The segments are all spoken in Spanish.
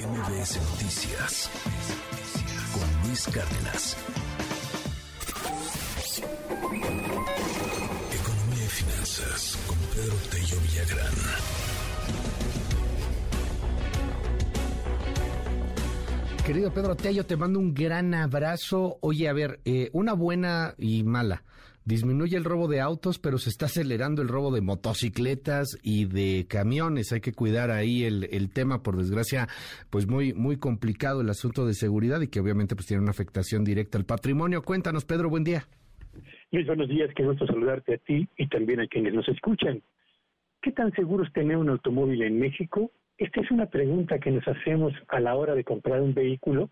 MBS Noticias con Luis Cárdenas. Economía y finanzas con Pedro Tello Villagrán. Querido Pedro Tello, te mando un gran abrazo. Oye, a ver, eh, una buena y mala. Disminuye el robo de autos, pero se está acelerando el robo de motocicletas y de camiones. Hay que cuidar ahí el, el tema, por desgracia, pues muy, muy complicado el asunto de seguridad y que obviamente pues tiene una afectación directa al patrimonio. Cuéntanos, Pedro, buen día. Luis, buenos días, qué gusto saludarte a ti y también a quienes nos escuchan. ¿Qué tan seguro es tener un automóvil en México? Esta es una pregunta que nos hacemos a la hora de comprar un vehículo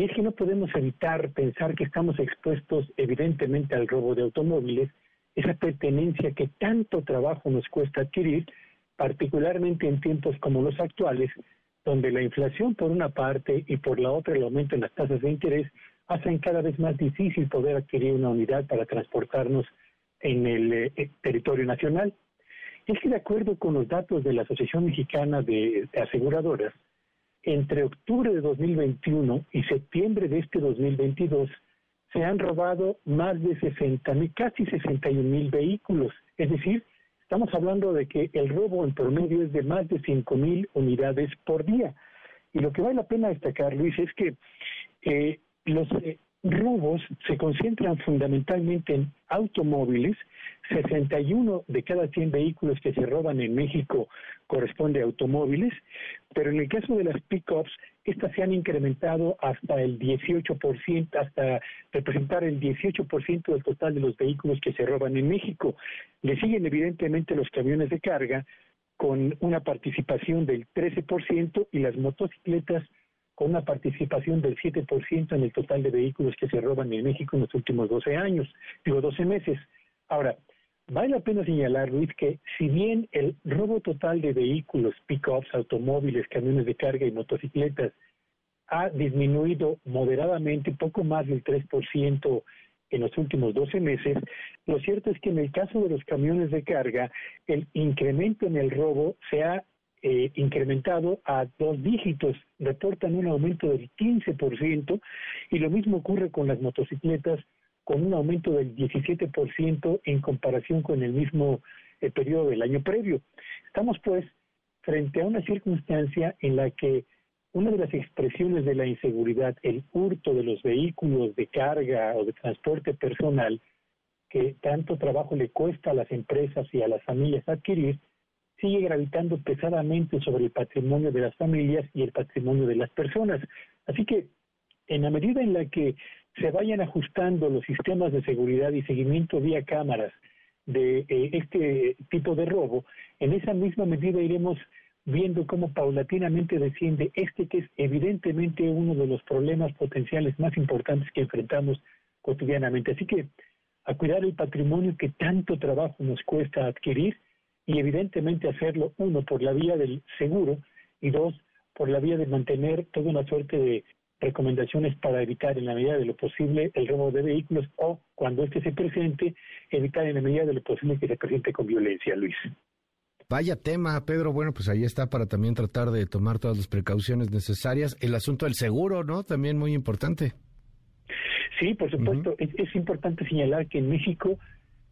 y es que no podemos evitar pensar que estamos expuestos evidentemente al robo de automóviles, esa pertenencia que tanto trabajo nos cuesta adquirir, particularmente en tiempos como los actuales, donde la inflación por una parte y por la otra el aumento en las tasas de interés hacen cada vez más difícil poder adquirir una unidad para transportarnos en el eh, territorio nacional. Es que de acuerdo con los datos de la Asociación Mexicana de Aseguradoras, entre octubre de 2021 y septiembre de este 2022 se han robado más de 60 mil, casi 61 mil vehículos. Es decir, estamos hablando de que el robo en promedio es de más de 5 mil unidades por día. Y lo que vale la pena destacar, Luis, es que eh, los eh, robos se concentran fundamentalmente en automóviles. 61 de cada 100 vehículos que se roban en México corresponde a automóviles, pero en el caso de las pickups, estas se han incrementado hasta el 18%, hasta representar el 18% del total de los vehículos que se roban en México. Le siguen evidentemente los camiones de carga con una participación del 13% y las motocicletas con una participación del 7% en el total de vehículos que se roban en México en los últimos 12 años, digo 12 meses. Ahora, vale la pena señalar, Luis, que si bien el robo total de vehículos, pick-ups, automóviles, camiones de carga y motocicletas ha disminuido moderadamente, poco más del 3% en los últimos 12 meses, lo cierto es que en el caso de los camiones de carga, el incremento en el robo se ha eh, incrementado a dos dígitos, reportan un aumento del 15% y lo mismo ocurre con las motocicletas con un aumento del 17% en comparación con el mismo eh, periodo del año previo. Estamos pues frente a una circunstancia en la que una de las expresiones de la inseguridad, el hurto de los vehículos de carga o de transporte personal, que tanto trabajo le cuesta a las empresas y a las familias adquirir, sigue gravitando pesadamente sobre el patrimonio de las familias y el patrimonio de las personas. Así que, en la medida en la que se vayan ajustando los sistemas de seguridad y seguimiento vía cámaras de eh, este tipo de robo, en esa misma medida iremos viendo cómo paulatinamente desciende este que es evidentemente uno de los problemas potenciales más importantes que enfrentamos cotidianamente. Así que a cuidar el patrimonio que tanto trabajo nos cuesta adquirir y evidentemente hacerlo, uno, por la vía del seguro y dos, por la vía de mantener toda una suerte de recomendaciones para evitar en la medida de lo posible el robo de vehículos o, cuando éste se presente, evitar en la medida de lo posible que se presente con violencia, Luis. Vaya tema, Pedro. Bueno, pues ahí está para también tratar de tomar todas las precauciones necesarias. El asunto del seguro, ¿no? También muy importante. Sí, por supuesto. es importante señalar que en México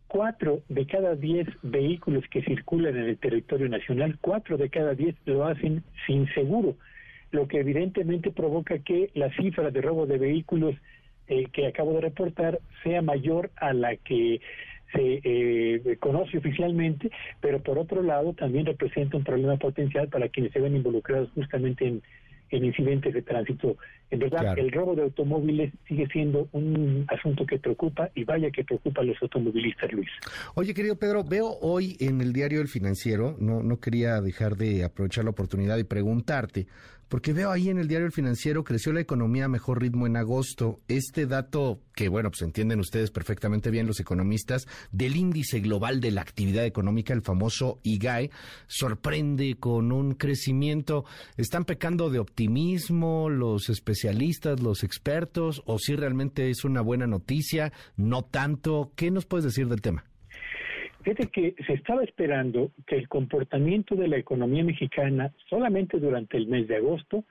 cuatro de cada diez vehículos que circulan en el territorio nacional, cuatro de cada diez lo hacen sin seguro, lo que evidentemente provoca que la cifra de robo de vehículos eh, que acabo de reportar sea mayor a la que se eh, conoce oficialmente, pero por otro lado también representa un problema potencial para quienes se ven involucrados justamente en en incidentes de tránsito. En verdad, el robo de automóviles sigue siendo un asunto que preocupa y vaya que preocupa a los automovilistas, Luis. Oye, querido Pedro, veo hoy en el diario El Financiero, no, no quería dejar de aprovechar la oportunidad y preguntarte, porque veo ahí en el diario El Financiero creció la economía a mejor ritmo en agosto. Este dato que, bueno, pues entienden ustedes perfectamente bien los economistas, del índice global de la actividad económica, el famoso IGAE, sorprende con un crecimiento. ¿Están pecando de optimismo los especialistas, los expertos, o si realmente es una buena noticia? No tanto. ¿Qué nos puedes decir del tema? Fíjate que se estaba esperando que el comportamiento de la economía mexicana solamente durante el mes de agosto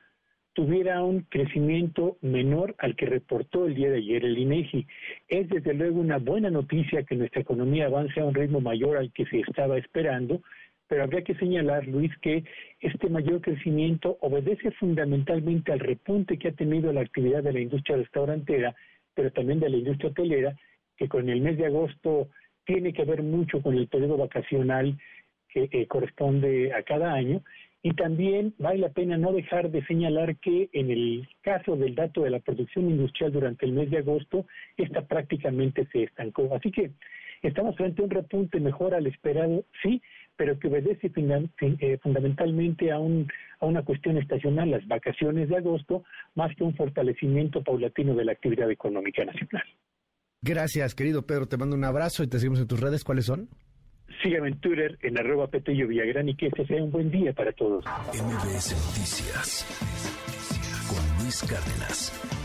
tuviera un crecimiento menor al que reportó el día de ayer el INEGI. Es desde luego una buena noticia que nuestra economía avance a un ritmo mayor al que se estaba esperando, pero habría que señalar, Luis, que este mayor crecimiento obedece fundamentalmente al repunte que ha tenido la actividad de la industria restaurantera, pero también de la industria hotelera, que con el mes de agosto tiene que ver mucho con el periodo vacacional que eh, corresponde a cada año. Y también vale la pena no dejar de señalar que en el caso del dato de la producción industrial durante el mes de agosto, esta prácticamente se estancó. Así que estamos frente a un repunte mejor al esperado, sí, pero que obedece eh, fundamentalmente a, un, a una cuestión estacional, las vacaciones de agosto, más que un fortalecimiento paulatino de la actividad económica nacional. Gracias, querido Pedro. Te mando un abrazo y te seguimos en tus redes. ¿Cuáles son? Sígueme en Twitter en arroba Petello Villagrán y que este sea un buen día para todos. MBS Noticias con Luis Cárdenas.